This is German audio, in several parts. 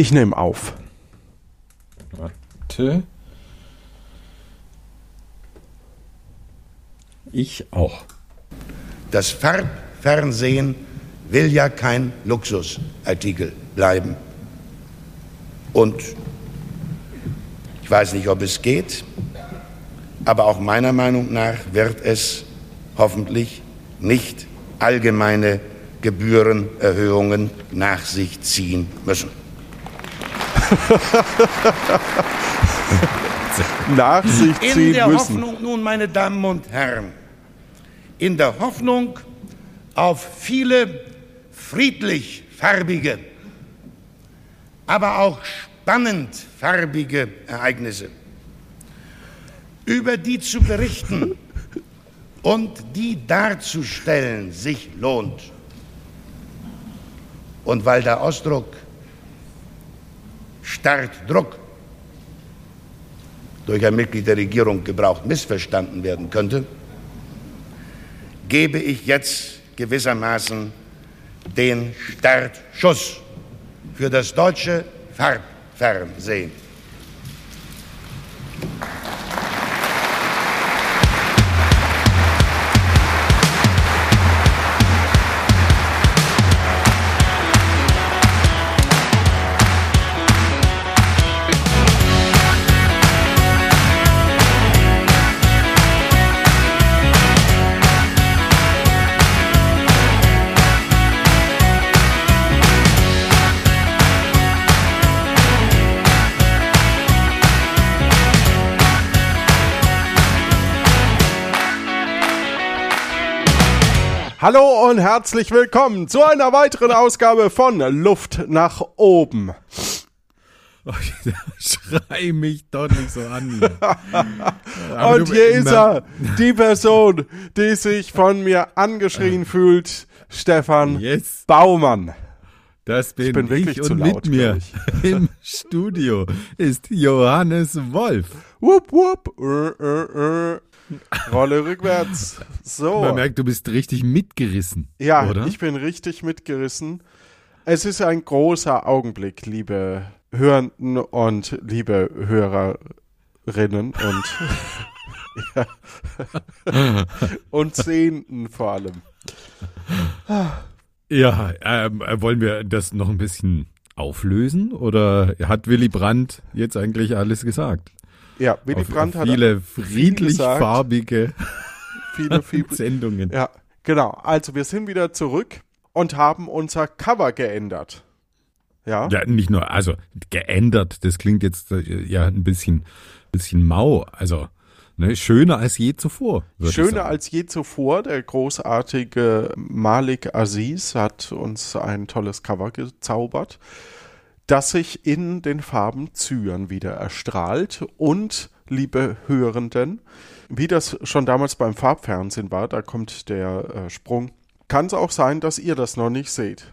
Ich nehme auf. Warte. Ich auch. Das Farbfernsehen will ja kein Luxusartikel bleiben. Und ich weiß nicht, ob es geht, aber auch meiner Meinung nach wird es hoffentlich nicht allgemeine Gebührenerhöhungen nach sich ziehen müssen. Nach sich In ziehen der müssen. Hoffnung nun, meine Damen und Herren, in der Hoffnung auf viele friedlich farbige, aber auch spannend farbige Ereignisse, über die zu berichten und die darzustellen sich lohnt. Und weil der Ausdruck starrt Druck durch ein Mitglied der Regierung gebraucht missverstanden werden könnte, gebe ich jetzt gewissermaßen den Startschuss für das deutsche Farbfernsehen. Hallo und herzlich willkommen zu einer weiteren Ausgabe von Luft nach oben. Schrei mich doch nicht so an. Und hier ist er, die Person, die sich von mir angeschrien fühlt, Stefan Yes, Baumann. das bin ich, bin wirklich und zu laut, mit mir im Studio ist Johannes Wolf. Wupp, wupp. Rolle rückwärts. So. Man merkt, du bist richtig mitgerissen. Ja, oder? ich bin richtig mitgerissen. Es ist ein großer Augenblick, liebe Hörenden und liebe Hörerinnen und, und Sehenden vor allem. Ja, ähm, äh, wollen wir das noch ein bisschen auflösen oder hat Willy Brandt jetzt eigentlich alles gesagt? Ja, Willy Brandt hat viele friedlich gesagt. farbige viele, viele, Sendungen. ja, genau. Also wir sind wieder zurück und haben unser Cover geändert. Ja, Ja, nicht nur, also geändert, das klingt jetzt äh, ja ein bisschen, bisschen mau. Also, ne, schöner als je zuvor. Schöner als je zuvor. Der großartige Malik Aziz hat uns ein tolles Cover gezaubert, das sich in den Farben Zyan wieder erstrahlt. Und, liebe Hörenden, wie das schon damals beim Farbfernsehen war, da kommt der äh, Sprung, kann es auch sein, dass ihr das noch nicht seht.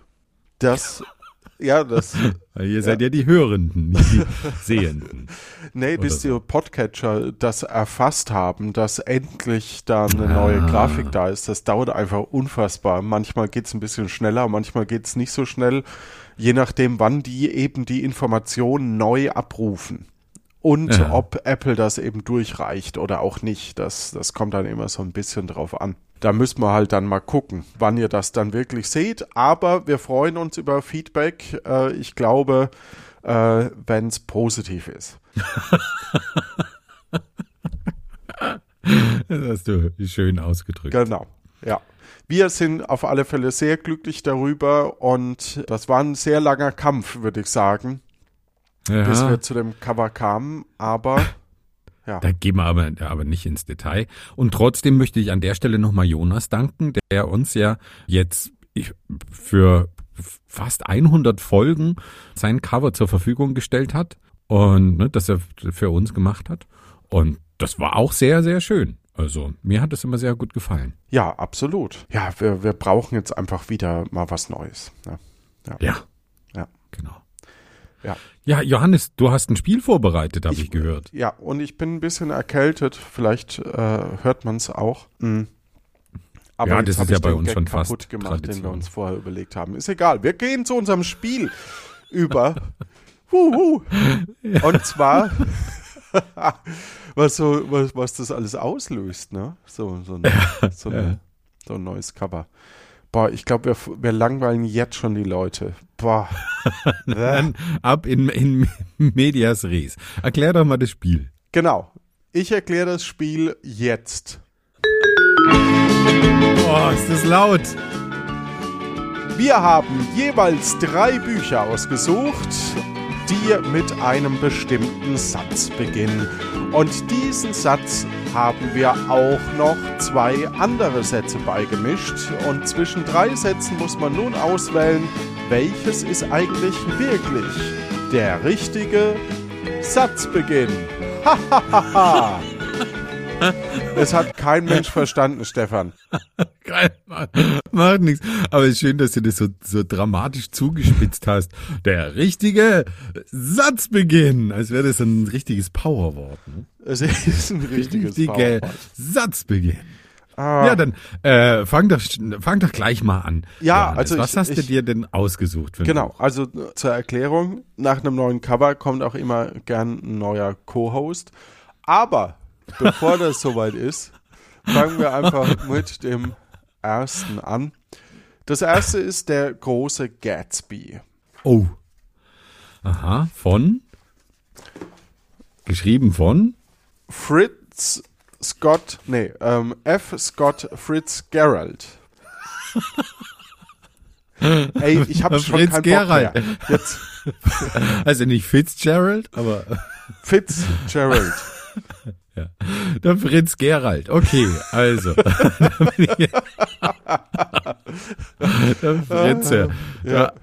Das, ja, das, Ihr seid ja die Hörenden, nicht die Sehenden. Nee, bis so. die Podcatcher das erfasst haben, dass endlich da eine neue Ah. Grafik da ist, das dauert einfach unfassbar. Manchmal geht's ein bisschen schneller, manchmal geht's nicht so schnell, je nachdem, wann die eben die Informationen neu abrufen. Und Ja. ob Apple das eben durchreicht oder auch nicht, das, das kommt dann immer so ein bisschen drauf an. Da müssen wir halt dann mal gucken, wann ihr das dann wirklich seht. Aber wir freuen uns über Feedback. Äh, ich glaube, äh, wenn es positiv ist. Das hast du schön ausgedrückt. Genau, ja. Wir sind auf alle Fälle sehr glücklich darüber und das war ein sehr langer Kampf, würde ich sagen, bis Ja, wir zu dem Cover kamen. Aber ja, da gehen wir aber, aber nicht ins Detail. Und trotzdem möchte ich an der Stelle nochmal Jonas danken, der uns ja jetzt für fast 100 Folgen sein Cover zur Verfügung gestellt hat und ne, das er für uns gemacht hat. Und das war auch sehr, sehr schön. Also mir hat es immer sehr gut gefallen. ja, absolut. Ja, wir, wir brauchen jetzt einfach wieder mal was Neues. Ne? Ja. Ja. Genau. Ja. Ja, Johannes, du hast ein Spiel vorbereitet, habe ich, gehört. Ja, und ich bin ein bisschen erkältet. Vielleicht äh, hört man es auch. Mm. Aber Ja, das ist ja ich bei uns Gag schon fast kaputt gemacht, den wir Tradition. uns vorher überlegt haben. Ist egal. Wir gehen zu unserem Spiel über. Wuhu. Und zwar, was, so, was, was das alles auslöst, ne? So, so, ein, so, eine, so ein neues Cover. Boah, ich glaube, wir, wir langweilen jetzt schon die Leute. Boah. Dann ab in, in Medias Res. Erklär doch mal das Spiel. Genau. Ich erkläre das Spiel jetzt. Boah, ist das laut. Wir haben jeweils drei Bücher ausgesucht, die mit einem bestimmten Satz beginnen. Und diesen Satz haben wir auch noch zwei andere Sätze beigemischt. Und zwischen drei Sätzen muss man nun auswählen, welches ist eigentlich wirklich der richtige Satzbeginn. Hahaha. Es hat kein Mensch verstanden, Stefan. Geil, macht, macht nichts. Aber es ist schön, dass du das so, so dramatisch zugespitzt hast. Der richtige Satzbeginn. Als wäre das ein richtiges Powerwort. Ne? Es ist ein richtiges Richtige Powerwort. Satzbeginn. Ah, Ja, dann äh, fang, doch, fang doch gleich mal an. Ja, Johannes. also Was ich- hast du ich- dir denn ausgesucht? Genau, Buch? also äh, zur Erklärung, nach einem neuen Cover kommt auch immer gern ein neuer Co-Host. Aber bevor das soweit ist, fangen wir einfach mit dem ersten an. Das erste ist der große Gatsby. Oh. Aha, von? Geschrieben von? Fritz Scott, nee, ähm, F. Scott Fritz Gerald. Ey, ich hab schon Fritz keinen Gerald. Bock mehr. Jetzt Also nicht Fitzgerald, aber Fitzgerald. der Fritz Gerald. Okay, also. der Fritze. Der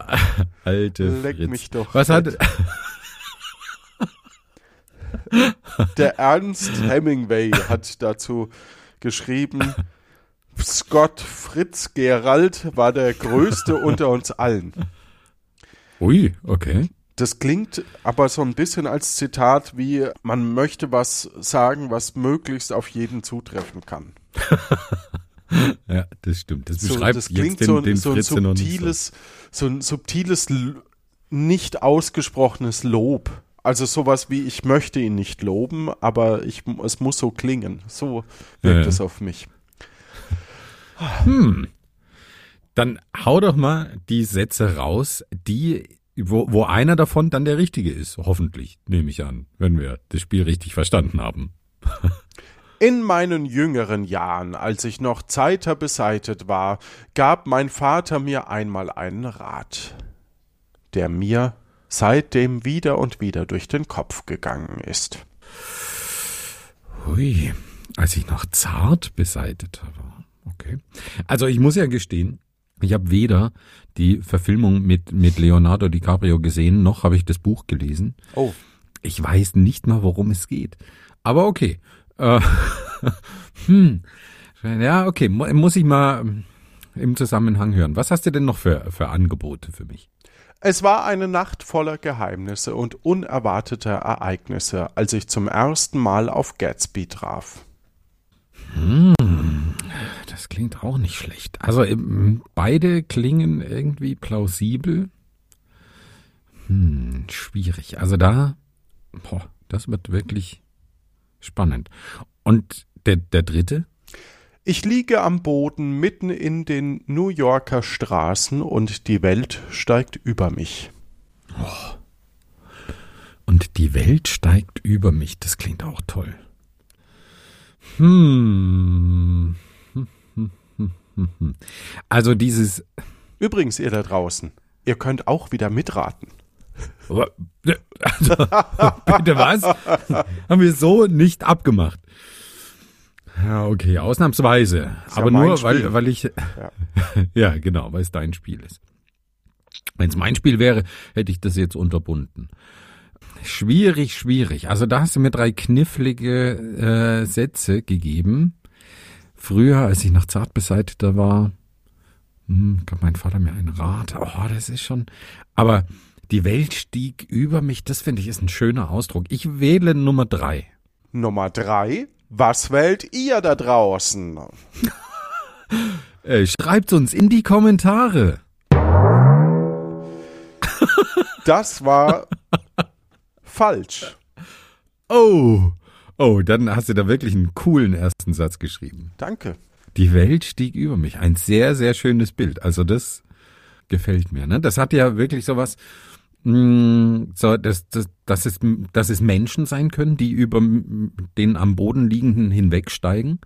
alte Leck Fritz. mich doch Was hat, Der Ernst Hemingway hat dazu geschrieben, Scott Fritz Gerald war der größte unter uns allen. ui, okay. Das klingt aber so ein bisschen als Zitat wie, man möchte was sagen, was möglichst auf jeden zutreffen kann. Ja, das stimmt. Das So, beschreibt das jetzt klingt den, so, ein- so ein nicht so. subtiles, so ein subtiles, nicht ausgesprochenes Lob. Also sowas wie, ich möchte ihn nicht loben, aber ich, es muss so klingen. So wirkt Ja, es auf mich. Dann hau doch mal die Sätze raus, die, wo, wo einer davon dann der richtige ist. Hoffentlich, nehme ich an, wenn wir das Spiel richtig verstanden haben. In meinen jüngeren Jahren, als ich noch zeiter beseitet war, gab mein Vater mir einmal einen Rat, der mir seitdem wieder und wieder durch den Kopf gegangen ist. Hui, als ich noch zart beseitet war. Okay. Also ich muss ja gestehen, ich habe weder die Verfilmung mit, mit Leonardo DiCaprio gesehen, noch habe ich das Buch gelesen. Oh, Ich weiß nicht mal, worum es geht. Aber okay. Äh, hm. Ja, okay. mu- Muss ich mal ähm, im Zusammenhang hören. Was hast du denn noch für, für Angebote für mich? Es war eine Nacht voller Geheimnisse und unerwarteter Ereignisse, als ich zum ersten Mal auf Gatsby traf. Das klingt auch nicht schlecht. Also ähm, beide klingen irgendwie plausibel. Hm, schwierig. Also da, boah, das wird wirklich spannend. Und der, der dritte? Ich liege am Boden mitten in den New Yorker Straßen und die Welt steigt über mich. Und die Welt steigt über mich. Das klingt auch toll. Hm. Also dieses. Übrigens, ihr da draußen, ihr könnt auch wieder mitraten. Also, bitte was? Haben wir so nicht abgemacht. Ja, okay, ausnahmsweise. Ist Aber ja nur, Spiel. weil, weil ich. Ja. ja, genau, weil es dein Spiel ist. Wenn es mein Spiel wäre, hätte ich das jetzt unterbunden. Schwierig, schwierig. Also da hast du mir drei knifflige äh, Sätze gegeben. Früher, als ich noch zart beseiteter war, hm, gab mein Vater mir einen Rat. Oh, das ist schon. Aber die Welt stieg über mich. Das finde ich ist ein schöner Ausdruck. Ich wähle Nummer drei. Nummer drei. Was wählt ihr da draußen? Äh, schreibt uns in die Kommentare. Das war falsch. Oh, oh, dann hast du da wirklich einen coolen ersten Satz geschrieben. Danke. Die Welt stieg über mich. Ein sehr, sehr schönes Bild. Also das gefällt mir. Ne? Das hat ja wirklich sowas, mh, so, dass, dass, dass, es, dass es Menschen sein können, die über den am Boden liegenden hinwegsteigen.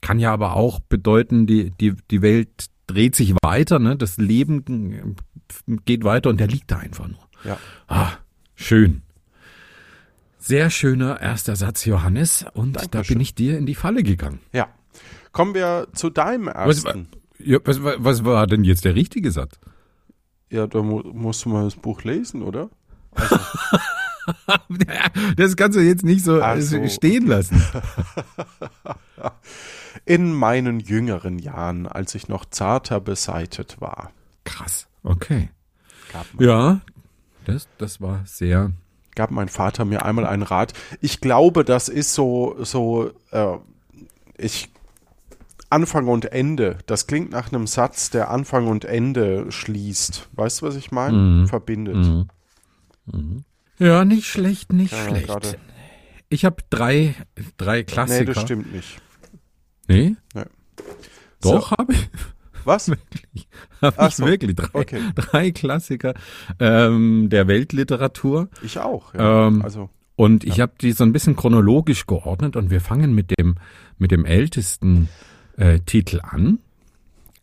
Kann ja aber auch bedeuten, die, die, die Welt dreht sich weiter, ne? das Leben geht weiter und der liegt da einfach nur. Ja. Ah, schön. Sehr schöner erster Satz, Johannes. Und da Dankeschön. bin ich dir in die Falle gegangen. Ja. Kommen wir zu deinem Was, ersten. ja, was, was war denn jetzt der richtige Satz? Ja, da mu musst du mal das Buch lesen, oder? Das kannst du jetzt nicht so Ach äh, so, stehen lassen. In meinen jüngeren Jahren, als ich noch zarter beseitet war, Krass. Okay. Ja, das, das war sehr. Gab mein Vater mir einmal einen Rat. Ich glaube, das ist so, so, äh, ich, Anfang und Ende. Das klingt nach einem Satz, der Anfang und Ende schließt. Weißt du, was ich meine? Mhm. Verbindet. Ja, nicht schlecht, nicht Ja, schlecht. gerade- Ich habe drei, drei Nee, Klassiker. das stimmt nicht. Nee? Nee. Doch, habe ich. Was? Hab Ach ich so, wirklich drei, okay. drei Klassiker ähm, der Weltliteratur. Ich auch. Ja. Ähm, also, Und ich habe die so ein bisschen chronologisch geordnet und wir fangen mit dem, mit dem ältesten äh, Titel an.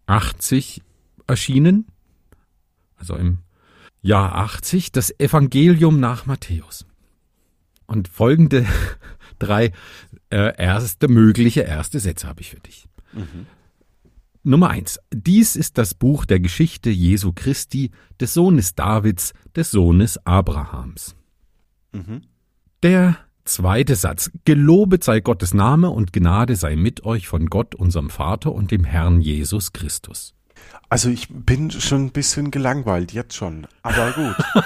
80 erschienen, also im Jahr 80, das Evangelium nach Matthäus. Und folgende drei äh, erste, mögliche erste Sätze habe ich für dich. Nummer eins. Dies ist das Buch der Geschichte Jesu Christi, des Sohnes Davids, des Sohnes Abrahams. Der zweite Satz. Gelobet sei Gottes Name und Gnade sei mit euch von Gott, unserem Vater und dem Herrn Jesus Christus. also ich bin schon ein bisschen gelangweilt, jetzt schon. Aber gut.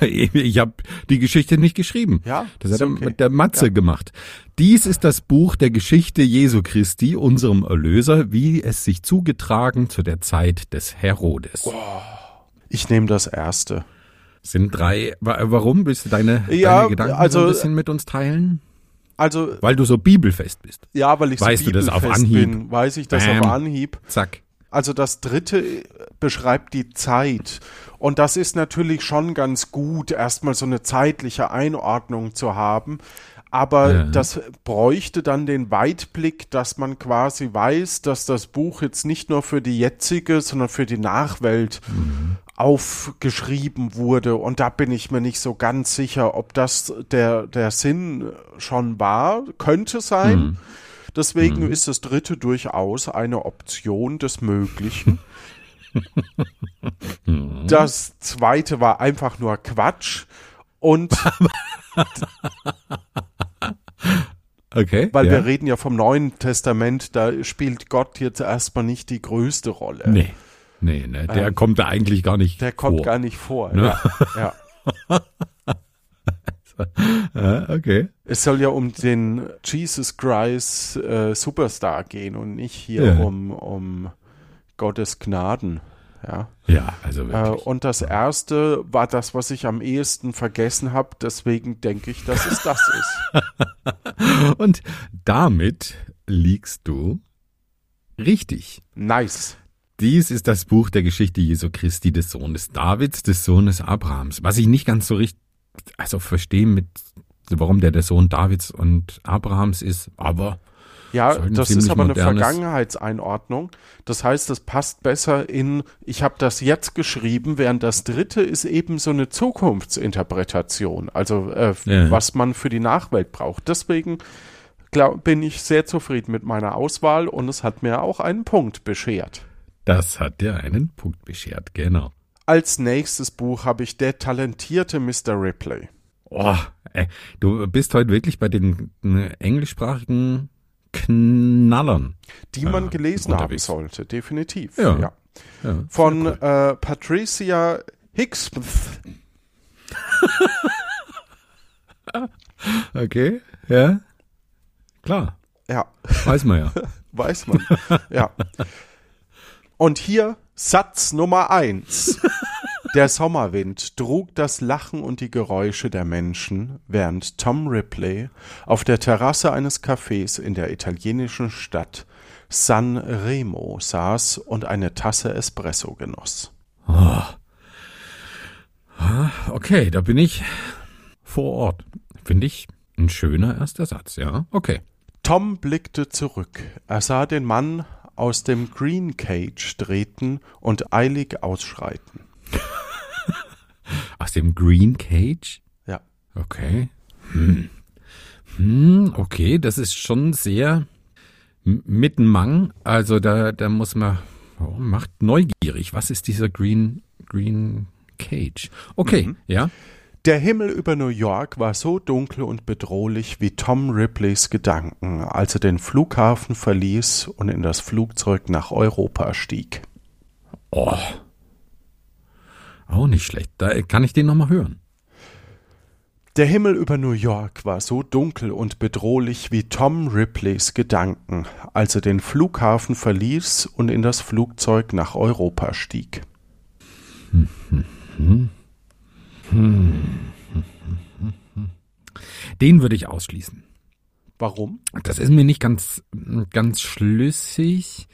Ich habe die Geschichte nicht geschrieben. Ja, Das hat der, okay. der Matze gemacht. Dies ist das Buch der Geschichte Jesu Christi, unserem Erlöser, wie es sich zugetragen zu der Zeit des Herodes. Ich nehme das erste. Sind drei. wa- Warum willst du deine, Ja, deine Gedanken also- so ein bisschen mit uns teilen? Also, Weil du so bibelfest bist. ja, weil ich so Weißt du das auf bibelfest Anhieb? bin, weiß ich das Bam. auf Anhieb. Zack. Also das dritte beschreibt die Zeit. Und das ist natürlich schon ganz gut, erstmal so eine zeitliche Einordnung zu haben. Aber Ja. das bräuchte dann den Weitblick, dass man quasi weiß, dass das Buch jetzt nicht nur für die jetzige, sondern für die Nachwelt aufgeschrieben wurde. Und da bin ich mir nicht so ganz sicher, ob das der, der Sinn schon war. Könnte sein. Deswegen ist das dritte durchaus eine Option des Möglichen. das zweite war einfach nur Quatsch. Und Okay. weil ja. wir reden ja vom Neuen Testament, da spielt Gott jetzt erstmal nicht die größte Rolle. Nee. Nee, ne, der kommt da eigentlich gar nicht Der kommt vor. gar nicht vor. Ne? Ja, ja. Ah, okay. Es soll ja um den Jesus Christ äh, Superstar gehen und nicht hier Ja. um, um Gottes Gnaden. Ja. Ja, also Äh, wirklich. und das erste war das, was ich am ehesten vergessen habe. Deswegen denke ich, dass es das ist. Und damit liegst du richtig. Nice. Dies ist das Buch der Geschichte Jesu Christi, des Sohnes Davids, des Sohnes Abrahams. Was ich nicht ganz so richtig, also verstehe mit, warum der der Sohn Davids und Abrahams ist, aber Ja, das ist aber eine Vergangenheitseinordnung. Das heißt, es passt besser in, ich habe das jetzt geschrieben, während das dritte ist eben so eine Zukunftsinterpretation, also äh, Ja. was man für die Nachwelt braucht. Deswegen glaub, bin ich sehr zufrieden mit meiner Auswahl und es hat mir auch einen Punkt beschert. das hat dir einen Punkt beschert, genau. Als nächstes Buch habe ich Der talentierte Mr. Ripley. Oh, ey, du bist heute wirklich bei den äh, englischsprachigen Knallern. Die man Äh, gelesen haben unterwegs. sollte, definitiv. Ja. ja. Ja, Von cool. äh, Patricia Hicks. Okay, ja. Klar, Ja, weiß man ja. weiß man. ja. Und hier Satz Nummer eins. Der Sommerwind trug das Lachen und die Geräusche der Menschen, während Tom Ripley auf der Terrasse eines Cafés in der italienischen Stadt San Remo saß und eine Tasse Espresso genoss. Okay, da bin ich vor Ort. Finde ich ein schöner erster Satz, ja. Okay. Tom blickte zurück. Er sah den Mann aus dem Green Cage treten und eilig ausschreiten. Aus dem Green Cage? Ja. Okay. Hm. Hm, okay, das ist schon sehr mit Mang. Also da, da muss man, oh, macht neugierig. Was ist dieser Green, Green Cage? Okay, ja. Der Himmel über New York war so dunkel und bedrohlich wie Tom Ripleys Gedanken, als er den Flughafen verließ und in das Flugzeug nach Europa stieg. Oh. Auch nicht schlecht. Da kann ich den nochmal hören. Der Himmel über New York war so dunkel und bedrohlich wie Tom Ripleys Gedanken, als er den Flughafen verließ und in das Flugzeug nach Europa stieg. Den würde ich ausschließen. Warum? Das ist mir nicht ganz, ganz schlüssig.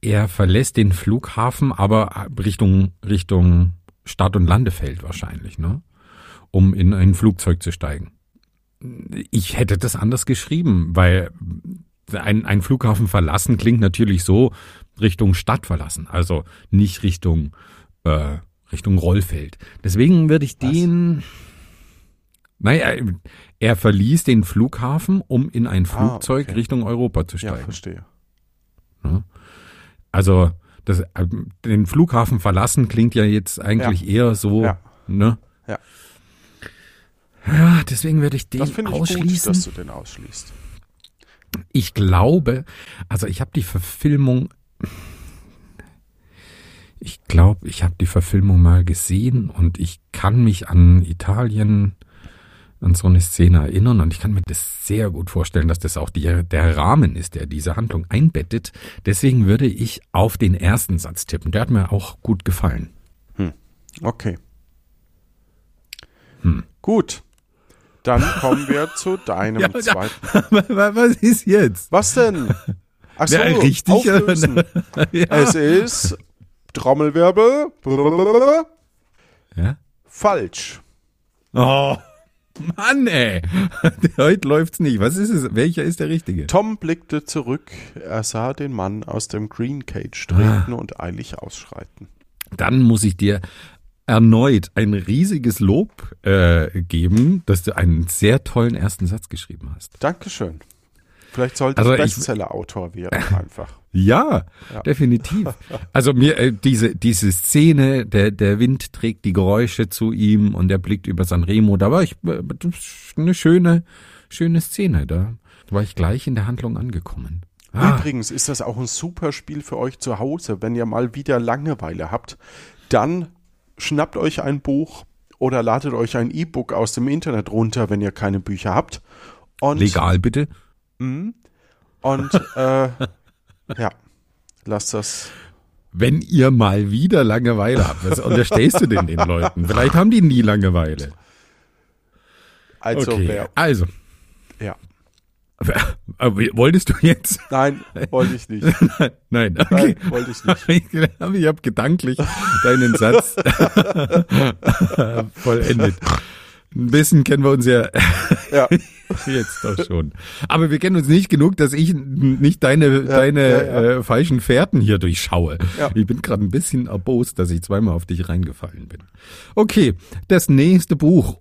Er verlässt den Flughafen, aber Richtung, Richtung Start- und Landefeld wahrscheinlich, ne? Um in ein Flugzeug zu steigen. Ich hätte das anders geschrieben, weil ein, ein Flughafen verlassen klingt natürlich so Richtung Stadt verlassen, also nicht Richtung, äh, Richtung Rollfeld. Deswegen würde ich Was? den, naja, er verließ den Flughafen, um in ein Ah, Flugzeug okay. Richtung Europa zu Ja, steigen. verstehe. Also das, äh, den Flughafen verlassen klingt ja jetzt eigentlich eher so, Ja. ne? Ja. Ja, deswegen werde ich den Das finde ich gut, ausschließen. dass du den ausschließt. ich glaube, also ich habe die Verfilmung, ich glaube, ich habe die Verfilmung mal gesehen und ich kann mich an Italien an so eine Szene erinnern und ich kann mir das sehr gut vorstellen, dass das auch die, der Rahmen ist, der diese Handlung einbettet. Deswegen würde ich auf den ersten Satz tippen. Der hat mir auch gut gefallen. Okay. Hm. Gut. Dann kommen wir zu deinem Ja, zweiten. Was ist jetzt? Was denn? Ach so, Ja, richtig. auflösen. ja. Es ist Trommelwirbel. ja? Falsch. Oh, Mann, ey. Heute läuft's nicht. Was ist es? Welcher ist der richtige? Tom blickte zurück. Er sah den Mann aus dem Green Cage treten und eilig ausschreiten. Dann muss ich dir erneut ein riesiges Lob äh, geben, dass du einen sehr tollen ersten Satz geschrieben hast. Dankeschön. Vielleicht solltest Also Bestseller-Autor werden einfach. Ja, Ja. definitiv. Also mir äh, diese diese Szene, der der Wind trägt die Geräusche zu ihm und er blickt über Sanremo. Da war ich äh, eine schöne schöne Szene. Da war ich gleich in der Handlung angekommen. Ah, Übrigens ist das auch ein super Spiel für euch zu Hause, wenn ihr mal wieder Langeweile habt. Dann schnappt euch ein Buch oder ladet euch ein E-Book aus dem Internet runter, wenn ihr keine Bücher habt. Und, legal bitte. Mhm. Und äh, ja, lasst das. Wenn ihr mal wieder Langeweile habt, was unterstellst du denn den Leuten? Vielleicht haben die nie Langeweile. Also okay, wer. also. Ja. Aber wolltest du jetzt? Nein, wollte ich nicht. Nein, okay. Nein, wollte ich nicht. Ich habe gedanklich deinen Satz vollendet. Ein bisschen kennen wir uns ja Ja, jetzt doch schon. Aber wir kennen uns nicht genug, dass ich nicht deine, deine ja, ja. Äh, falschen Fährten hier durchschaue. Ja. Ich bin gerade ein bisschen erbost, dass ich zweimal auf dich reingefallen bin. Okay, das nächste Buch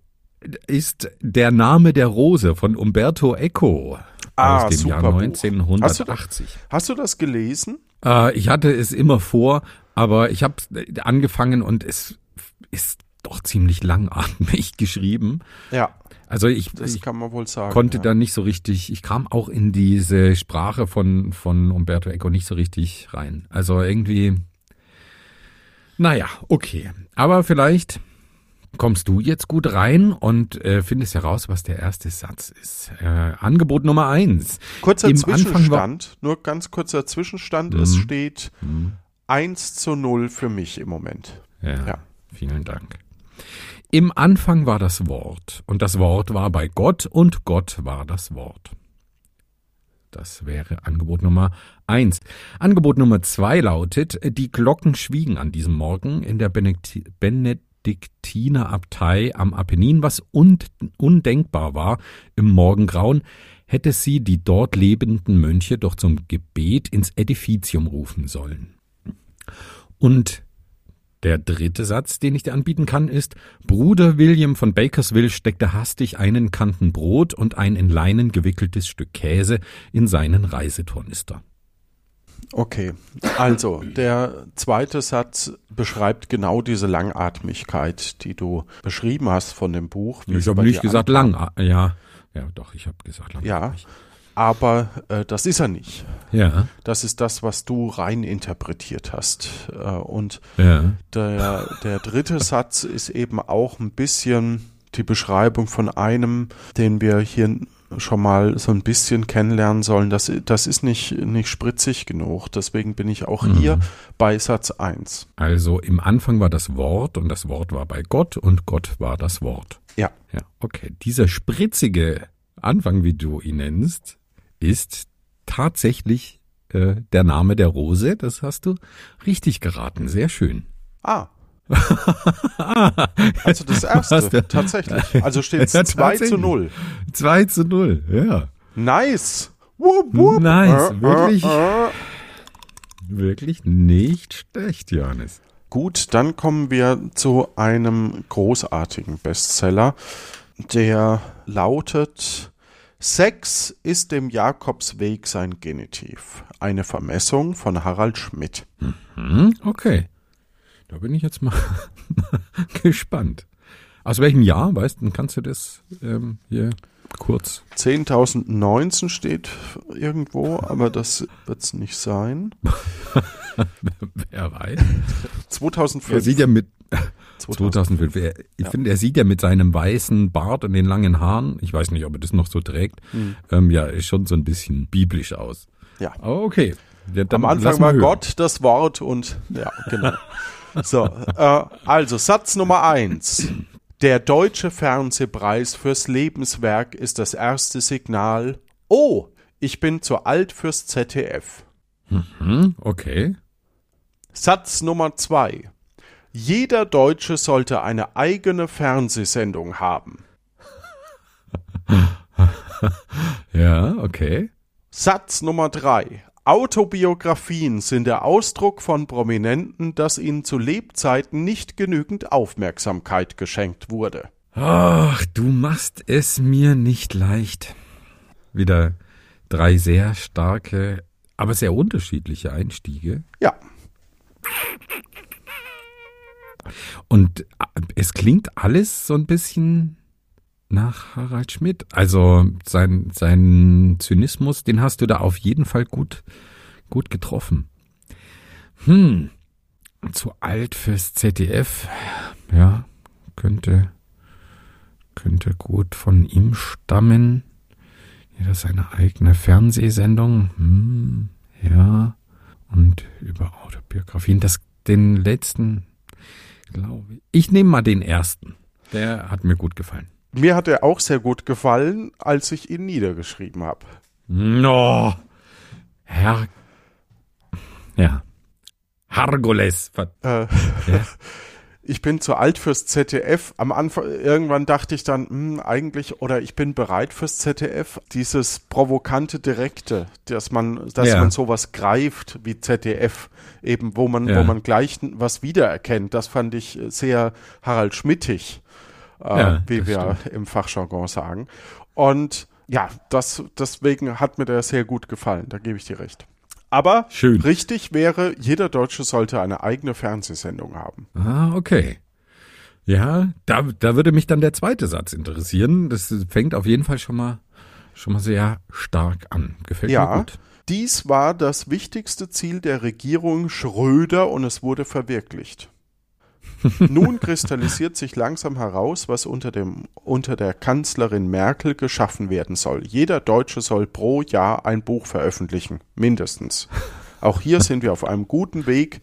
ist Der Name der Rose von Umberto Eco Ah, aus dem Jahr Buch. 1980. hast du das gelesen? Äh, ich hatte es immer vor, aber ich habe angefangen und es ist doch ziemlich langatmig geschrieben. Ja, Also ich, das ich kann man wohl sagen. konnte ja. da nicht so richtig, ich kam auch in diese Sprache von, von Umberto Eco nicht so richtig rein. Also irgendwie, naja, okay. Aber vielleicht kommst du jetzt gut rein und äh, findest heraus, was der erste Satz ist. Äh, Angebot Nummer eins. Kurzer Im Zwischenstand, nur ganz kurzer Zwischenstand. Es Mhm. steht 1 zu 0 für mich im Moment. Ja. Ja. Vielen Dank. Im Anfang war das Wort, und das Wort war bei Gott, und Gott war das Wort. Das wäre Angebot Nummer eins. Angebot Nummer zwei lautet, die Glocken schwiegen an diesem Morgen in der Benediktinerabtei am Apennin, was undenkbar war im Morgengrauen, hätte sie die dort lebenden Mönche doch zum Gebet ins Edificium rufen sollen. Und der dritte Satz, den ich dir anbieten kann, ist, Bruder William von Bakersville steckte hastig einen Kanten Brot und ein in Leinen gewickeltes Stück Käse in seinen Reisetornister. Okay, also der zweite Satz beschreibt genau diese Langatmigkeit, die du beschrieben hast von dem Buch. Ich habe nicht gesagt lang, ja, ja, doch, ich habe gesagt lang. Ja, aber äh, das ist er nicht. Ja. Das ist das, was du rein interpretiert hast. Äh, und ja. der, der dritte Satz ist eben auch ein bisschen die Beschreibung von einem, den wir hier schon mal so ein bisschen kennenlernen sollen. Das, das ist nicht, nicht spritzig genug. Deswegen bin ich auch mhm. hier bei Satz 1. Also im Anfang war das Wort und das Wort war bei Gott und Gott war das Wort. Ja. Ja, okay. Dieser spritzige Anfang, wie du ihn nennst, ist tatsächlich äh, der Name der Rose. Das hast du richtig geraten. Sehr schön. Ah. also das erste, tatsächlich. Also steht es 2 zu 0. 2 zu 0, ja. Nice. Wupp, wupp. Nice, äh, wirklich. Äh, äh. Wirklich nicht schlecht, Johannes. Gut, dann kommen wir zu einem großartigen Bestseller, der lautet Sex ist dem Jakobsweg sein Genitiv. Eine Vermessung von Harald Schmidt. Mhm, okay. Da bin ich jetzt mal gespannt. Aus welchem Jahr, weißt du, kannst du das ähm, hier kurz? 10.019 steht irgendwo, aber das wird es nicht sein. Wer weiß. 2005. Er sieht ja mit 2005. Er, ich ja. finde, er sieht ja mit seinem weißen Bart und den langen Haaren, ich weiß nicht, ob er das noch so trägt, mhm. ähm, ja, ist schon so ein bisschen biblisch aus. Ja. Aber okay. Ja, Am Anfang war hören. Gott das Wort und ja, genau. so, äh, also Satz Nummer eins. Der deutsche Fernsehpreis fürs Lebenswerk ist das erste Signal. Oh, ich bin zu alt fürs ZDF. Mhm, okay. Satz Nummer zwei. Jeder Deutsche sollte eine eigene Fernsehsendung haben. ja, okay. Satz Nummer drei. Autobiografien sind der Ausdruck von Prominenten, dass ihnen zu Lebzeiten nicht genügend Aufmerksamkeit geschenkt wurde. Ach, du machst es mir nicht leicht. Wieder drei sehr starke, aber sehr unterschiedliche Einstiege. Ja. Und äh, es klingt alles so ein bisschen nach Harald Schmidt. Also sein, sein Zynismus, den hast du da auf jeden Fall gut, gut getroffen. Hm, zu alt fürs ZDF. Ja, könnte, könnte gut von ihm stammen. Jeder seine eigene Fernsehsendung. Hm, ja. Und über Autobiografien. Das, den letzten glaube ich. Ich nehme mal den ersten. Der hat mir gut gefallen. Mir hat er auch sehr gut gefallen, als ich ihn niedergeschrieben habe. No. Herr. Ja. Hargoles. Äh, ja. ich bin zu alt fürs ZDF. Am Anfang, irgendwann dachte ich dann, hm, eigentlich, oder ich bin bereit fürs ZDF. Dieses provokante Direkte, dass man, dass ja. man sowas greift wie ZDF, eben, wo man, ja. wo man gleich was wiedererkennt. Das fand ich sehr Harald Schmittig, äh, ja, wie wir stimmt. im Fachjargon sagen. Und ja, das, deswegen hat mir der sehr gut gefallen. Da gebe ich dir recht. Aber Schön. richtig wäre, jeder Deutsche sollte eine eigene Fernsehsendung haben. Ah, okay. Ja, da, da würde mich dann der zweite Satz interessieren. Das fängt auf jeden Fall schon mal, schon mal sehr stark an. Gefällt ja, mir gut. Dies war das wichtigste Ziel der Regierung Schröder und es wurde verwirklicht. Nun kristallisiert sich langsam heraus, was unter, dem, unter der Kanzlerin Merkel geschaffen werden soll. Jeder Deutsche soll pro Jahr ein Buch veröffentlichen, mindestens. Auch hier sind wir auf einem guten Weg.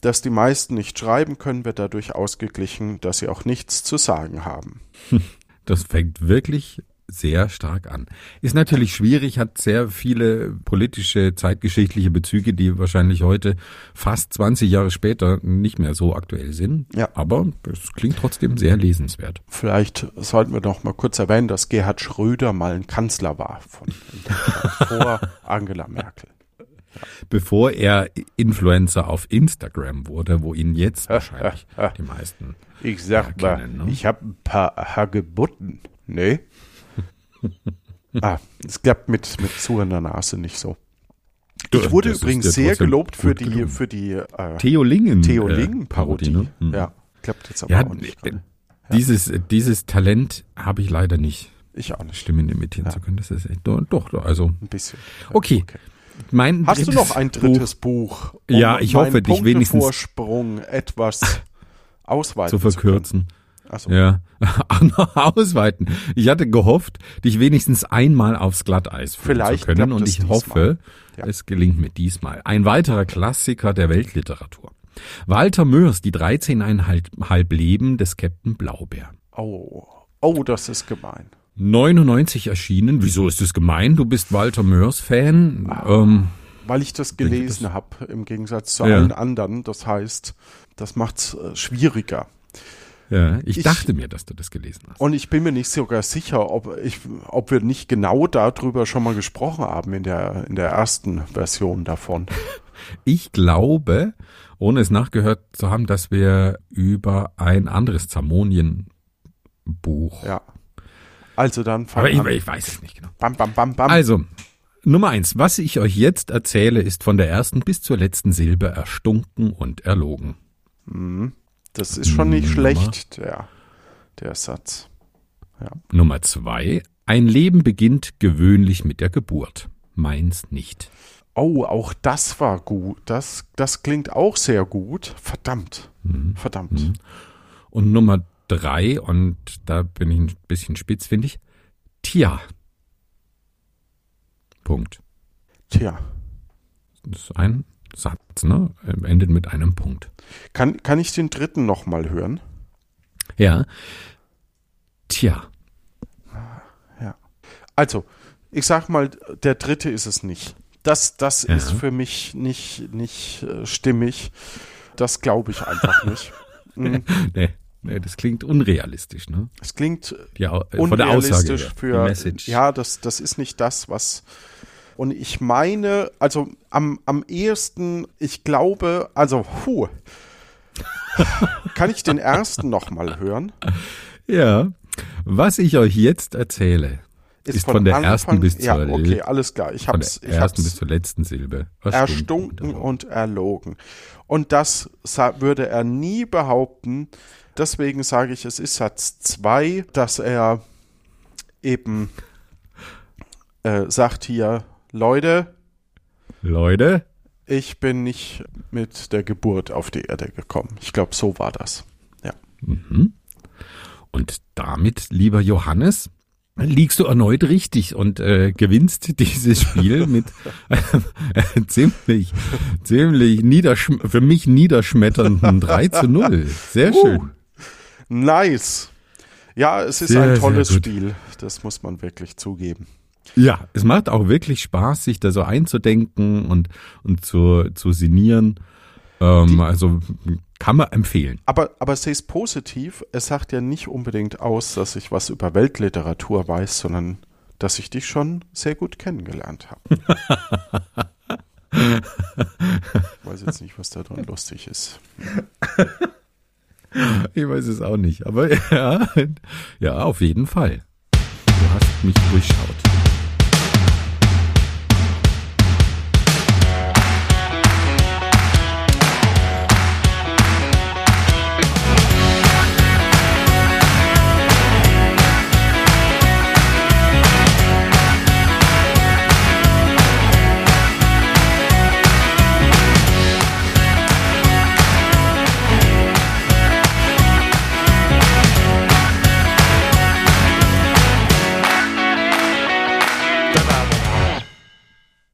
Dass die meisten nicht schreiben können, wird dadurch ausgeglichen, dass sie auch nichts zu sagen haben. Das fängt wirklich sehr stark an. Ist natürlich schwierig, hat sehr viele politische, zeitgeschichtliche Bezüge, die wahrscheinlich heute fast 20 Jahre später nicht mehr so aktuell sind. Ja. Aber es klingt trotzdem sehr lesenswert. Vielleicht sollten wir noch mal kurz erwähnen, dass Gerhard Schröder mal ein Kanzler war von vor Angela Merkel. Bevor er Influencer auf Instagram wurde, wo ihn jetzt wahrscheinlich die meisten Ich sag mal, erkennen, ne? ich habe ein paar Hagebutten. Nee. Ah, es klappt mit, mit zu in der Nase nicht so. Ich wurde Das übrigens sehr gelobt für die, gelungen. für die äh, Theo Lingen. Theo äh, Lingen-Parodie. ne? Mhm. Ja, klappt jetzt aber Ja, auch nicht. äh, dieses, dieses Talent habe ich leider nicht, Ich auch nicht. Stimmen imitieren zu können. Das ist echt, doch, doch, also, Ein bisschen. okay. Mein Hast du noch ein drittes Buch? um Ja, ich hoffe, dich wenigstens- Punktevorsprung etwas ausweiten zu verkürzen. Also, Ja, auch noch ausweiten. Ich hatte gehofft, dich wenigstens einmal aufs Glatteis führen Vielleicht zu können und ich hoffe, Ja. es gelingt mir diesmal. Ein weiterer Klassiker der Weltliteratur. Walter Mörs, die 13,5 Leben des Captain Blaubeer. Oh, oh, das ist gemein. 99 erschienen. Wieso ist es gemein? Du bist Walter Mörs Fan. Ähm, Weil ich das gelesen habe, im Gegensatz zu Ja. allen anderen. Das heißt, das macht's äh, schwieriger. Ja, ich, Ich- dachte mir, dass du das gelesen hast. Und ich bin mir nicht sogar sicher, ob, ich, ob wir nicht genau darüber schon mal gesprochen haben in der, in der ersten Version davon. Ich glaube, ohne es nachgehört zu haben, dass wir über ein anderes Zamonien-Buch. Ja. Also dann Aber ich, ich weiß es nicht genau. Bam, bam, bam, bam. Also, Nummer eins. Was ich euch jetzt erzähle, ist von der ersten bis zur letzten Silbe erstunken und erlogen. Das ist schon nicht Nummer- schlecht, der, der Satz. Nummer zwei. Ein Leben beginnt gewöhnlich mit der Geburt. Meins nicht. Oh, auch das war gut. Das, das klingt auch sehr gut. Verdammt. Mhm. Verdammt. Und Nummer drei, und da bin ich ein bisschen spitz, finde ich. Tja. Punkt. Tja. Das ist ein Satz, ne? Endet mit einem Punkt. Kann, kann ich den dritten nochmal hören? Ja. Tja. Also, ich sag mal, der dritte ist es nicht. Das, das Ja. ist für mich nicht, nicht äh, stimmig. Das glaube ich einfach nicht. Mm, Nee, nee, das klingt unrealistisch, ne? Es klingt Die, Au- äh, der Aussage unrealistisch für. Ja, das, das ist nicht das, was. Und ich meine, also am, am ehesten, ich glaube, also, puh. Kann ich den ersten nochmal hören? Ja. Was ich euch jetzt erzähle, ist, von, der ersten bis zur Ja, okay, alles klar. Ich von hab's, der ich ersten bis zur letzten Silbe. erstunken und erlogen. Und das würde er nie behaupten. Deswegen sage ich, es ist Satz 2, dass er eben äh, sagt hier, Leute, Leute, ich bin nicht mit der Geburt auf die Erde gekommen. Ich glaube, so war das. Ja. und damit, lieber Johannes, liegst du erneut richtig und äh, gewinnst dieses Spiel mit äh, ziemlich, ziemlich niederschm für mich niederschmetternden 3 zu 0. Sehr schön. Nice. Ja, es ist Sehr, ein tolles. Spiel. Das muss man wirklich zugeben. Ja, es macht auch wirklich Spaß, sich da so einzudenken und, und zu, zu sinnieren. Ähm, also kann man empfehlen. Aber, aber sehe es positiv. Es sagt ja nicht unbedingt aus, dass ich was über Weltliteratur weiß, sondern dass ich dich schon sehr gut kennengelernt habe. ich weiß jetzt nicht, was da drin lustig ist. Ich weiß es auch nicht, aber ja, ja, auf jeden Fall. Du hast mich durchschaut.